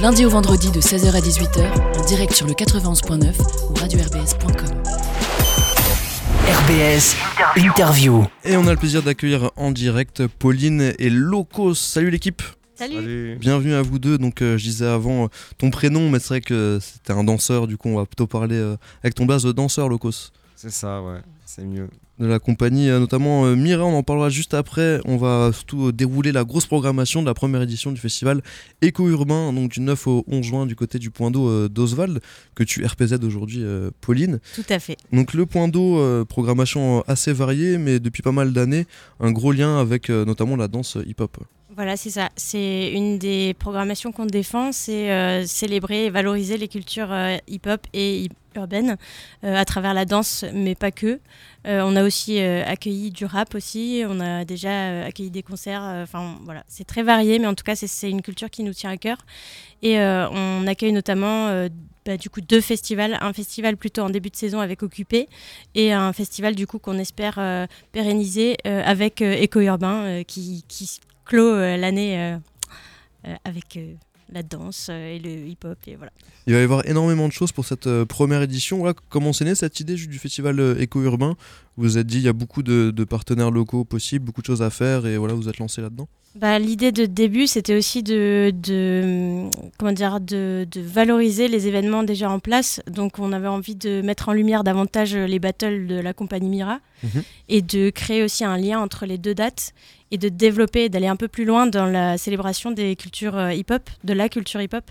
du lundi au vendredi de 16h à 18h, en direct sur le 91.9 ou radio-rbs.com. RBS Interview. Et on a le plaisir d'accueillir en direct Pauline et Locos. Salut l'équipe Salut. Bienvenue à vous deux. Donc, euh, je disais avant euh, ton prénom, mais c'est vrai que c'était un danseur. Du coup, on va plutôt parler euh, avec ton blaze de danseur, Locos. C'est ça, ouais, c'est mieux. De la compagnie, euh, notamment euh, Mira, on en parlera juste après. On va surtout euh, dérouler la grosse programmation de la première édition du festival Éco-Urbain, donc du 9 au 11 juin du côté du point d'eau euh, d'Oswald, que tu RPZ aujourd'hui, Pauline. Tout à fait. Donc le point d'eau, programmation assez variée, mais depuis pas mal d'années, un gros lien avec notamment la danse hip-hop. Voilà, c'est ça. C'est une des programmations qu'on défend, c'est euh, célébrer et valoriser les cultures euh, hip-hop et urbaines euh, à travers la danse, mais pas que. On a aussi accueilli du rap aussi, on a déjà accueilli des concerts. Enfin voilà, c'est très varié, mais en tout cas c'est- une culture qui nous tient à cœur. Et on accueille notamment bah, du coup deux festivals, un festival plutôt en début de saison avec Occupé et un festival du coup qu'on espère pérenniser avec Éco Urbain qui, qui s- clôt euh, l'année euh, euh, avec euh, la danse euh, et le hip-hop et voilà. Il va y avoir énormément de choses pour cette euh, première édition. Voilà, comment c'est né cette idée du festival euh, éco-urbain Vous vous êtes dit il y a beaucoup de, de partenaires locaux possibles, beaucoup de choses à faire et voilà, vous êtes lancé là-dedans Bah, L'idée de début, c'était aussi de, de, comment dire, de, de valoriser les événements déjà en place. Donc, on avait envie de mettre en lumière davantage les battles de la compagnie Mira Mhm. et de créer aussi un lien entre les deux dates et de développer, d'aller un peu plus loin dans la célébration des cultures euh, hip-hop, de la culture hip-hop.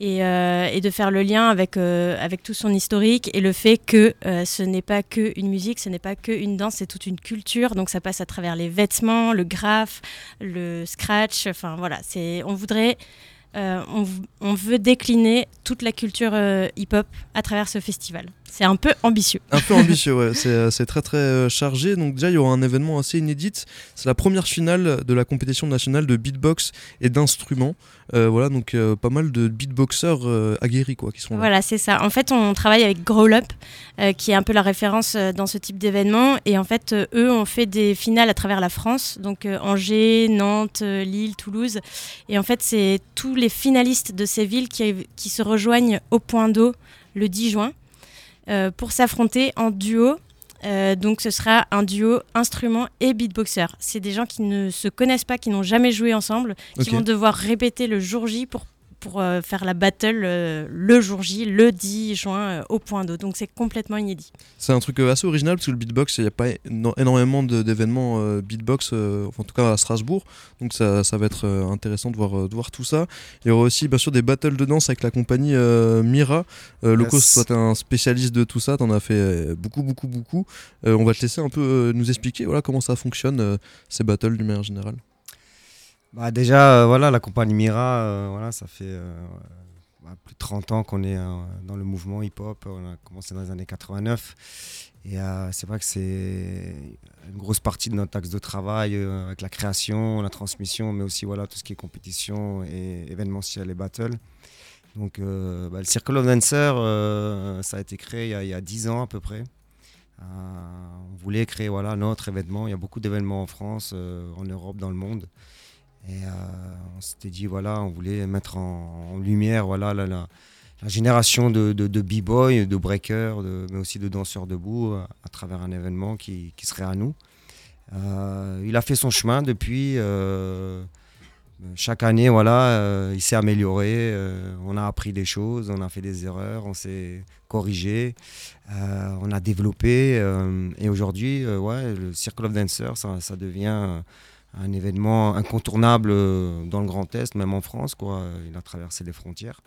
Et, euh, et de faire le lien avec, euh, avec tout son historique et le fait que euh, ce n'est pas que une musique, ce n'est pas que une danse, c'est toute une culture. Donc ça passe à travers les vêtements, le graphe, le scratch. Enfin voilà, on voudrait, on, on veut décliner toute la culture hip-hop à travers ce festival. C'est un peu ambitieux. Un peu ambitieux, ouais. C'est, euh, très très euh, chargé. Donc déjà, il y aura un événement assez inédit. C'est la première finale de la compétition nationale de beatbox et d'instruments. Euh, voilà, donc euh, pas mal de beatboxers euh, aguerris quoi, qui sont là. Voilà, c'est ça. En fait, on travaille avec Growl Up, qui est un peu la référence dans ce type d'événement. Et en fait, eux ont fait des finales à travers la France, donc Angers, Nantes, Lille, Toulouse. Et en fait, c'est tous les finalistes de ces villes qui, qui se rejoignent au point d'eau le 10 juin pour s'affronter en duo. Euh, donc ce sera un duo instrument et beatboxer. C'est des gens qui ne se connaissent pas, qui n'ont jamais joué ensemble, qui vont devoir répéter le jour J pour pour euh, faire la battle euh, le jour J, le 10 juin, euh, au point d'eau. Donc c'est complètement inédit. C'est un truc euh, assez original parce que le beatbox, il n'y a pas éno- énormément d'événements euh, beatbox, euh, en tout cas à Strasbourg. Donc ça, ça va être euh, intéressant de voir, euh, de voir tout ça. Il y aura aussi bien sûr des battles de danse avec la compagnie euh, Mira. Euh, Locos, Yes. toi tu es un spécialiste de tout ça, tu en as fait euh, beaucoup, beaucoup, beaucoup. Euh, on va te laisser un peu euh, nous expliquer voilà, comment ça fonctionne, euh, ces battles d'une manière générale. Bah déjà, euh, voilà, la compagnie Mira, euh, voilà, ça fait euh, bah, plus de 30 ans qu'on est dans le mouvement hip-hop. On a commencé dans les années 89. Et c'est vrai que c'est une grosse partie de notre axe de travail avec la création, la transmission, mais aussi voilà, tout ce qui est compétition et événementiel et battle. Donc bah, le Circle of Dancer, euh, ça a été créé il y a, il y a 10 ans à peu près. On voulait créer voilà, notre événement. Il y a beaucoup d'événements en France, en Europe, dans le monde. Et euh, on s'était dit, voilà, on voulait mettre en, lumière voilà, la, génération de, de, b-boys, de breakers, mais aussi de danseurs debout euh, à travers un événement qui, serait à nous. Euh, il a fait son chemin depuis. chaque année, voilà, il s'est amélioré. on a appris des choses, on a fait des erreurs, on s'est corrigé, on a développé. et aujourd'hui, ouais, le Circle of Dancers, ça, devient un événement incontournable euh, dans le Grand Est, même en France. Quoi. Il a traversé les frontières.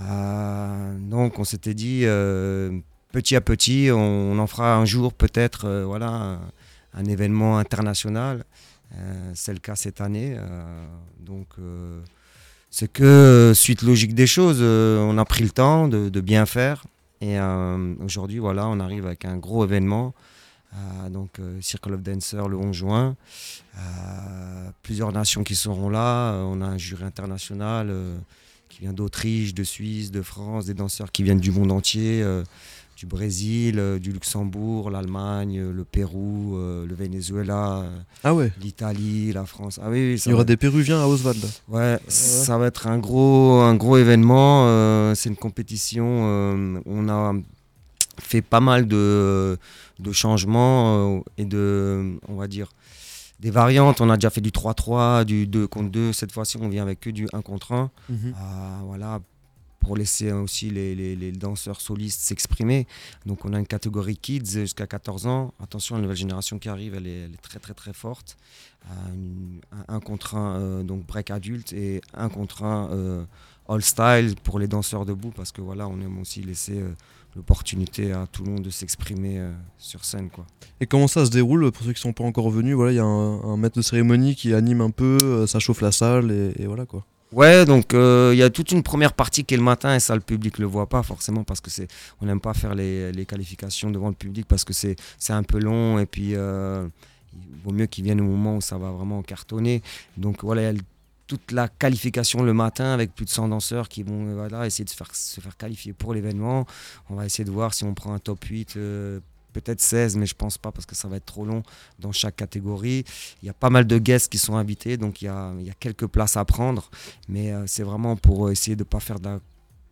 Euh, donc, on s'était dit, euh, petit à petit, on, en fera un jour peut-être voilà, un, événement international. C'est le cas cette année. donc, c'est que suite logique des choses, on a pris le temps de, de bien faire. Et aujourd'hui, voilà, on arrive avec un gros événement. Euh, donc, euh, Circle of Dancer le 11 juin. Euh, plusieurs nations qui seront là. On a un jury international qui vient d'Autriche, de Suisse, de France, des danseurs qui viennent du monde entier. Du Brésil, du Luxembourg, l'Allemagne, le Pérou, le Venezuela, Ah ouais l'Italie, la France. Ah oui, Il y aura des Péruviens à Oswald. Ouais, ça va être un gros, un gros événement. c'est une compétition. on a fait pas mal de, de changements euh, et de, on va dire, des variantes. On a déjà fait du 3-3, du 2 contre 2. Cette fois-ci, on vient avec que du 1 contre 1. Ah, voilà, pour laisser aussi les, danseurs solistes s'exprimer. Donc on a une catégorie kids jusqu'à 14 ans. Attention, la nouvelle génération qui arrive, elle est, très très très forte. Euh, un, contre un euh, donc break adulte et un contre un euh, all style pour les danseurs debout parce que voilà, on aime aussi laisser euh, l'opportunité à tout le monde de s'exprimer sur scène quoi. Et comment ça se déroule pour ceux qui sont pas encore venus? Voilà, il y a un, maître de cérémonie qui anime un peu, ça chauffe la salle et voilà quoi. Ouais, donc euh, il y a toute une première partie qui est le matin et ça le public le voit pas forcément parce que c'est on n'aime pas faire les, qualifications devant le public parce que c'est un peu long et puis euh, il vaut mieux qu'ils viennent au moment où ça va vraiment cartonner. Donc voilà, il y a toute la qualification le matin avec plus de 100 danseurs qui vont euh, voilà, essayer de se faire, qualifier pour l'événement. On va essayer de voir si on prend un top 8, euh, peut-être 16, mais je pense pas parce que ça va être trop long dans chaque catégorie. Il y a pas mal de guests qui sont invités, donc il y a, il y a quelques places à prendre. Mais euh, c'est vraiment pour euh, essayer de ne pas faire de la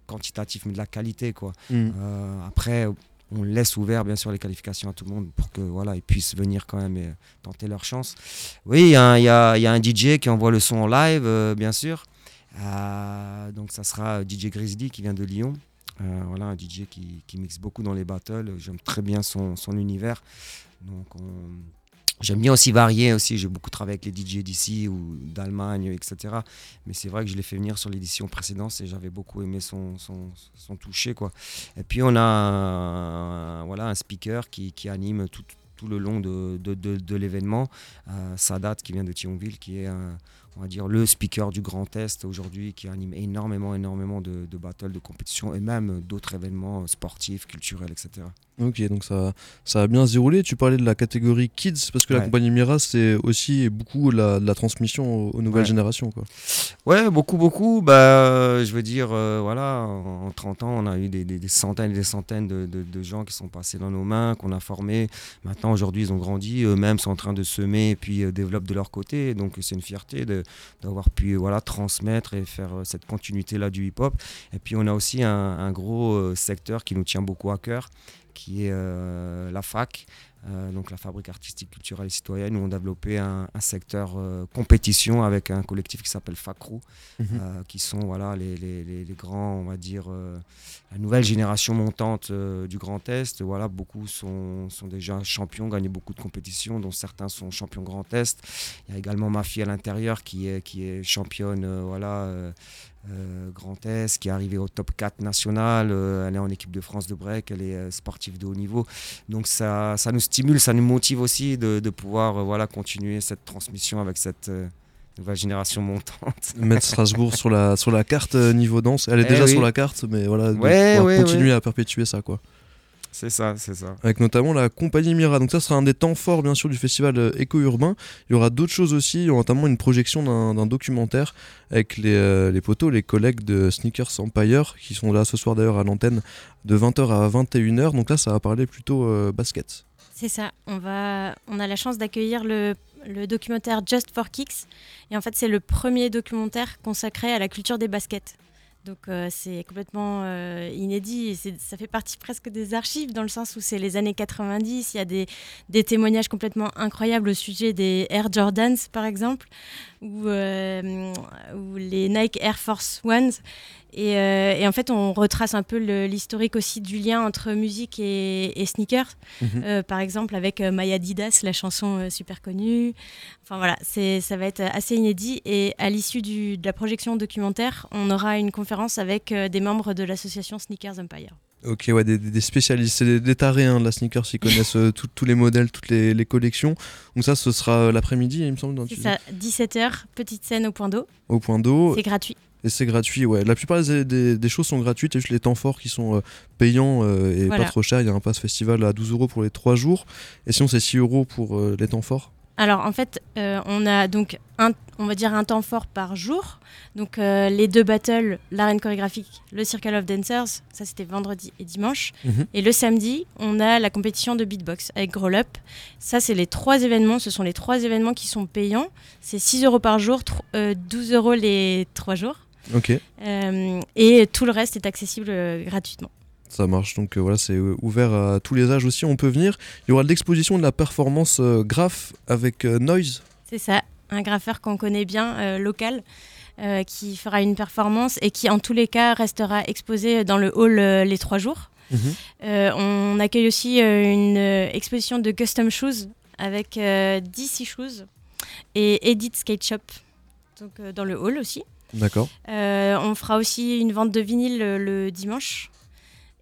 quantitatif, mais de la qualité. Quoi. Euh, après, on laisse ouvert, bien sûr, les qualifications à tout le monde pour que voilà, ils puissent venir quand même et euh, tenter leur chance. Oui, il y, a un- il y a, il y a un DJ qui envoie le son en live, euh, bien sûr. Donc, ça sera DJ Grizzly qui vient de Lyon. Euh, voilà, un DJ qui, mixe beaucoup dans les battles. J'aime très bien son, univers. J'aime bien aussi varier aussi. J'ai beaucoup travaillé avec les DJ d'ici ou d'Allemagne, etc. Mais c'est vrai que je l'ai fait venir sur l'édition précédente et j'avais beaucoup aimé son, toucher. Et puis on a un, voilà, un speaker qui, anime tout, le long de l'événement. Euh, Sadat qui vient de Thionville, qui est un- on va dire le speaker du Grand Est aujourd'hui, qui anime énormément, énormément de, de battles, de compétitions et même d'autres événements sportifs, culturels, etc. Ok, donc ça, ça a bien se dérouler. Tu parlais de la catégorie kids, parce que la compagnie Mira, c'est aussi beaucoup la, de la transmission aux, aux nouvelles Ouais. générations. Quoi. Ouais, beaucoup, beaucoup. Bah, euh, je veux dire, euh, voilà, en, en 30 ans, on a eu des, des- des centaines et des centaines de, de- de gens qui sont passés dans nos mains, qu'on a formés. Maintenant, aujourd'hui, ils ont grandi, eux-mêmes sont en train de semer et puis euh, développent de leur côté. Donc, c'est une fierté de- d'avoir pu voilà, transmettre et faire euh, cette continuité-là du hip-hop. Et puis, on a aussi un, un gros euh, secteur qui nous tient beaucoup à cœur, qui est euh, la fac. Euh, donc la fabrique artistique, culturelle et citoyenne, où on a développé un, un secteur euh, compétition avec un collectif qui s'appelle FACRU, euh, qui sont voilà, les, les- les- les grands, on va dire, la nouvelle génération montante euh, du Grand Est. Voilà, beaucoup sont, sont déjà champions, gagnent beaucoup de compétitions, dont certains sont champions Grand Est. Il y a également ma fille à l'intérieur qui est, qui est championne euh, voilà, euh, Grand Est, qui est arrivée au top 4 national. elle est en équipe de France de break, elle est sportive de haut niveau. Donc ça, ça nous stimule, ça nous motive aussi de, de pouvoir voilà, continuer cette transmission avec cette euh, nouvelle génération montante. Mettre Strasbourg sur la, sur la carte euh, niveau danse. Elle est Eh déjà oui. sur la carte, mais voilà, pouvoir ouais, continuer ouais. à perpétuer ça. quoi. C'est ça, c'est ça. avec notamment la compagnie Mira. Donc ça sera un des temps forts bien sûr du festival euh, éco-urbain. Il y aura d'autres choses aussi, il y aura notamment une projection d'un d'un documentaire avec les, euh, les potos, les collègues de Sneakers Empire qui sont là ce soir d'ailleurs à l'antenne de 20h à 21h. Donc là ça va parler plutôt euh, basket. C'est ça. On, va, on a la chance d'accueillir le, le documentaire Just for Kicks. Et en fait, c'est le premier documentaire consacré à la culture des baskets. Donc euh, c'est complètement euh, inédit ça fait partie presque des archives dans le sens où c'est les années 90, il y a des, des témoignages complètement incroyables au sujet des Air Jordans par exemple ou, euh, ou les Nike Air Force Ones. Et, euh, et en fait on retrace un peu l'historique aussi du lien entre musique et, et sneakers. Euh, par exemple avec My Adidas, la chanson super connue. Enfin voilà, ça va être assez inédit. Et à l'issue de la projection documentaire, on aura une conférence avec euh, des membres de l'association Sneakers Empire. Ok, ouais, des, spécialistes, c'est des, des tarés hein, de la sneakers, ils connaissent euh, tout- tous les modèles, toutes les, les collections. Donc ça, ce sera euh, l'après-midi, il me semble, C'est ça, 17h, petite scène au point d'eau. au point d'eau. C'est gratuit. Et c'est gratuit, ouais. La plupart des, des- des choses sont gratuites, il y a juste les temps forts qui sont euh, payants euh, et Voilà. pas trop chers. Il y a un pass festival à 12 euros pour les 3 jours. Et sinon, c'est 6 euros pour les temps forts. Alors en fait, euh, on a donc un, on va dire un temps fort par jour. Donc euh, les deux battles, l'arène chorégraphique, le Circle of Dancers, ça c'était vendredi et dimanche. Mhm. Et le samedi, on a la compétition de beatbox avec Growl Up. Ça c'est les trois événements, ce sont les trois événements qui sont payants. C'est 6 euros par jour, euh, 12 euros les trois jours. Ok, Euh, et tout le reste est accessible gratuitement. Ça marche. Donc euh, voilà, c'est euh, ouvert à tous les âges aussi. On peut venir. Il y aura de l'exposition de la performance euh, graph avec euh, Noise. C'est ça, un graffeur qu'on connaît bien, local, qui fera une performance et qui, en tous les cas, restera exposé dans le hall les trois jours. Mhm. On accueille aussi une exposition de custom shoes avec DC Shoes et Edit Skate Shop donc, dans le hall aussi. D'accord. Euh, on fera aussi une vente de vinyle le dimanche.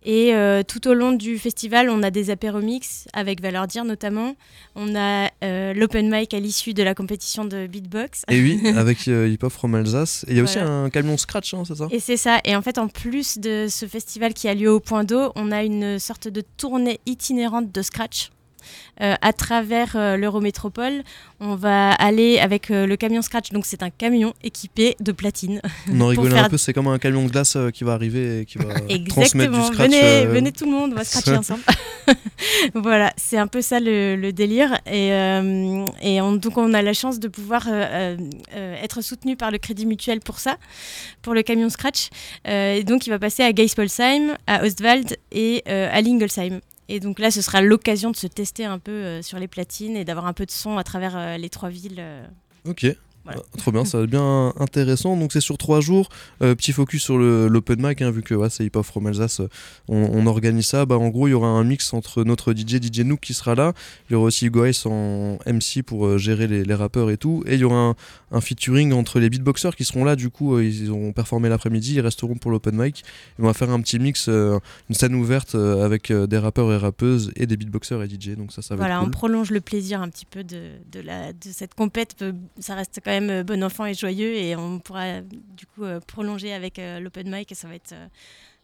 Et euh, tout au long du festival, on a des apéromix avec Valeur Dire notamment. On a euh, l'open mic à l'issue de la compétition de beatbox. Et oui, avec euh, Hip Hop from Alsace. Et il y a aussi un camion scratch, hein, c'est ça? Et c'est ça. Et en fait, en plus de ce festival qui a lieu au Point d'eau, on a une sorte de tournée itinérante de scratch. Euh, à travers euh, l'Eurométropole, on va aller avec euh, le camion Scratch. Donc, c'est un camion équipé de platine. On en rigolait faire- un peu, c'est comme un camion de glace qui va arriver et qui va transmettre du scratch. venez, venez tout le monde, on va scratcher ensemble. voilà, c'est un peu ça le, le délire. Et, et on- donc, on a la chance de pouvoir être soutenu par le Crédit Mutuel pour ça, pour le camion Scratch. Et donc, il va passer à Geispolsheim, à Ostwald et à Lingelsheim. Et donc là, ce sera l'occasion de se tester un peu euh, sur les platines et d'avoir un peu de son à travers euh, les trois villes. euh. Ok. Voilà. Ah, Trop bien, ça va être bien intéressant. Donc c'est sur trois jours. Euh, petit focus sur l'open mic, hein, vu que ouais, c'est Hip Hop from Alsace. euh, On, on organise ça. Bah, en gros, il y aura un mix entre notre DJ, DJ Nook qui sera là. Il y aura aussi Hugo Ice en MC pour euh, gérer les, les rappeurs et tout. Et il y aura un, un featuring entre les beatboxers qui seront là. Du coup, euh, ils ont performé l'après-midi. Ils resteront pour l'open mic. Et on va faire un petit mix, une scène ouverte avec des rappeurs et rappeuses et des beatboxers et DJ. Donc ça, ça va Voilà, être on prolonge le plaisir un petit peu de, de, la, de cette compète. Ça reste quand même euh, bon enfant et joyeux et on pourra du coup euh, prolonger avec euh, l'open mic et ça va être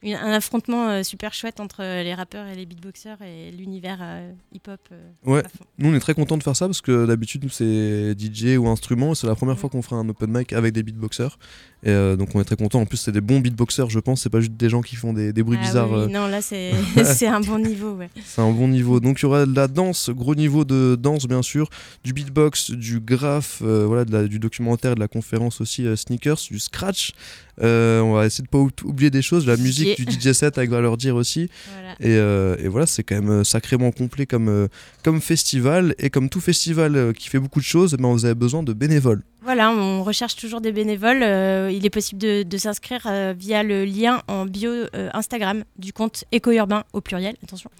une- un affrontement euh, super chouette entre euh, les rappeurs et les beatboxers et l'univers euh, hip-hop. Ouais. Nous, on est très content de faire ça parce que d'habitude, nous, c'est DJ ou instrument. C'est la première fois qu'on fera un open mic avec des beatboxers. Et donc, on est très content. En plus, c'est des bons beatboxers, je pense. C'est pas juste des gens qui font des, des bruits Ah bizarres. oui, non, là c'est un bon niveau. Ouais. C'est un bon niveau. Donc, il y aura de la danse, gros niveau de danse, bien sûr, du beatbox, du graph, euh, voilà, de la- du documentaire, de la conférence aussi, euh, sneakers, du scratch. Euh, on va essayer de pas ou- oublier des choses, la musique, du DJ set avec Valeur Dire aussi. Voilà. Et, euh, et voilà, c'est quand même euh, sacrément complet comme, euh, comme festival. Et comme tout festival qui fait beaucoup de choses, ben, vous avez besoin de bénévoles. Voilà, on recherche toujours des bénévoles. Euh, il est possible de, de s'inscrire euh, via le lien en bio euh, Instagram du compte éco-urbain au pluriel. Attention.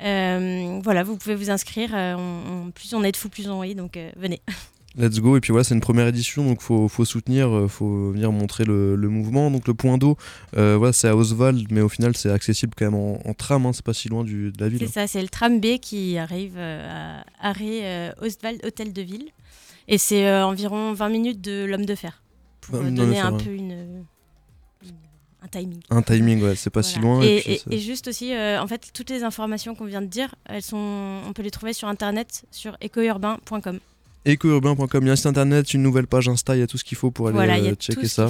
Voilà, vous pouvez vous inscrire. On- on- plus on est de fous, plus on rit. Donc venez. Let's go. Et puis voilà, c'est une première édition, donc faut, faut soutenir, euh, faut venir montrer le, le mouvement. Donc le point d'eau, euh, voilà, c'est à Oswald, mais au final, c'est accessible quand même en, en tram, hein, c'est pas si loin du, de la ville. C'est ça, c'est le tram B qui arrive euh, à arrêt Ostwald Hôtel de Ville. Et c'est euh, environ 20 minutes de l'homme de fer. Pour 20 euh, minutes d'Homme de donner fer, un ouais. peu une, une- un timing. Un timing, ouais, c'est pas si loin. Et, et puis et- c'est- et juste aussi, en fait, toutes les informations qu'on vient de dire, elles sont, on peut les trouver sur internet sur écourbain.com. Écourbain.com, il y a un site internet, une nouvelle page Insta, il y a tout ce qu'il faut pour aller Voilà, euh, checker ça.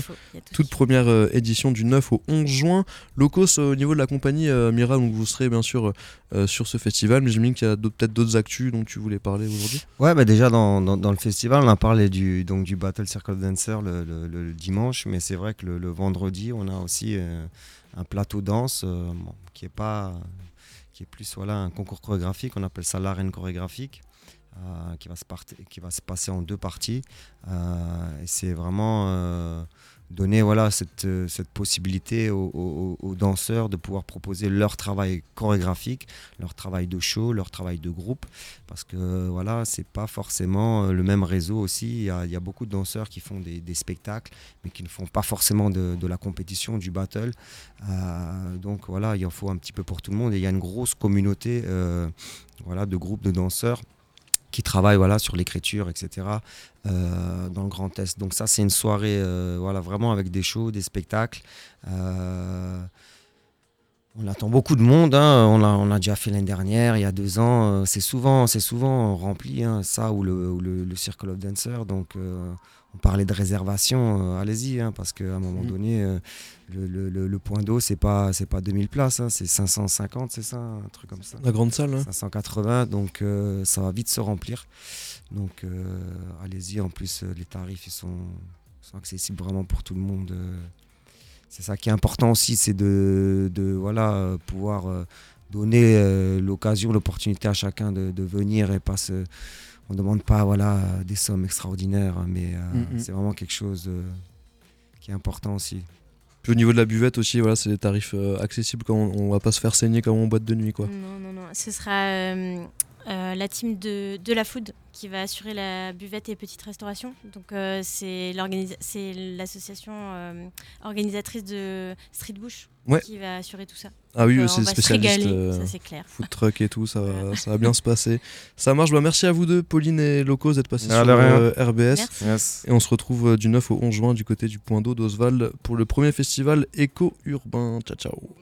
Toute première euh, édition du 9 au 11 juin. Locos euh, au niveau de la compagnie euh, Mira, donc vous serez bien sûr euh, sur ce festival, mais j'imagine qu'il y a peut-être d'autres actus dont tu voulais parler aujourd'hui. Ouais, bah déjà dans, dans, dans le festival, on a parlé du, donc du Battle Circle Dancer le, le- le- le dimanche, mais c'est vrai que le, le vendredi, on a aussi euh, un plateau danse euh, bon, qui est pas qui est plus voilà un concours chorégraphique, on appelle ça l'arène chorégraphique. Euh, qui, va se qui va se passer en deux parties. Euh, c'est vraiment euh, donner voilà, cette, cette possibilité aux, danseurs de pouvoir proposer leur travail chorégraphique, leur travail de show, leur travail de groupe parce que voilà, c'est pas forcément euh, le même réseau aussi. Il y a, beaucoup de danseurs qui font des, spectacles, mais qui ne font pas forcément de, la compétition, du battle. Donc voilà, il en faut un petit peu pour tout le monde. Et il y a une grosse communauté voilà, de groupes de danseurs qui travaillent voilà, sur l'écriture, etc. euh, dans le Grand Est. Donc ça, c'est une soirée euh, voilà, vraiment avec des shows, des spectacles. On attend beaucoup de monde. Hein. On, a, on a déjà fait l'année dernière, il y a deux ans. Euh, c'est souvent, c'est souvent rempli, hein, ça ou le, le, Circle of Dancer. Donc, euh, on parlait de réservation. Euh, allez-y, hein, parce qu'à un moment mm. donné, le, le, point d'eau, c'est pas, c'est pas 2000 places, c'est 550, c'est ça, un truc comme ça. La grande salle. 580, donc ça va vite se remplir. Donc, allez-y. En plus, les tarifs, ils sont, sont accessibles vraiment pour tout le monde c'est ça qui est important aussi, c'est de, voilà, pouvoir euh, donner euh, l'occasion, l'opportunité à chacun de, venir et pas se, on ne demande pas voilà, des sommes extraordinaires, mais euh, mm, mm. c'est vraiment quelque chose qui est important aussi. Puis au niveau de la buvette aussi, voilà, c'est des tarifs accessibles quand on, ne va pas se faire saigner comme en boîte de nuit. Quoi. Non, non, non. Ce sera euh, la team de, de, la Food qui va assurer la buvette et petite restauration. Donc euh, c'est l'association euh, organisatrice de Street Bush qui va assurer tout ça. Ah oui, c'est spécialiste food truck et tout, ça, ça va bien se passer. Ça marche. Bah, merci à vous deux, Pauline et Locos, d'être passés sur RBS. Et on se retrouve du 9 au 11 juin du côté du point d'eau d'Oswald pour le premier festival éco-urbain. Ciao, ciao.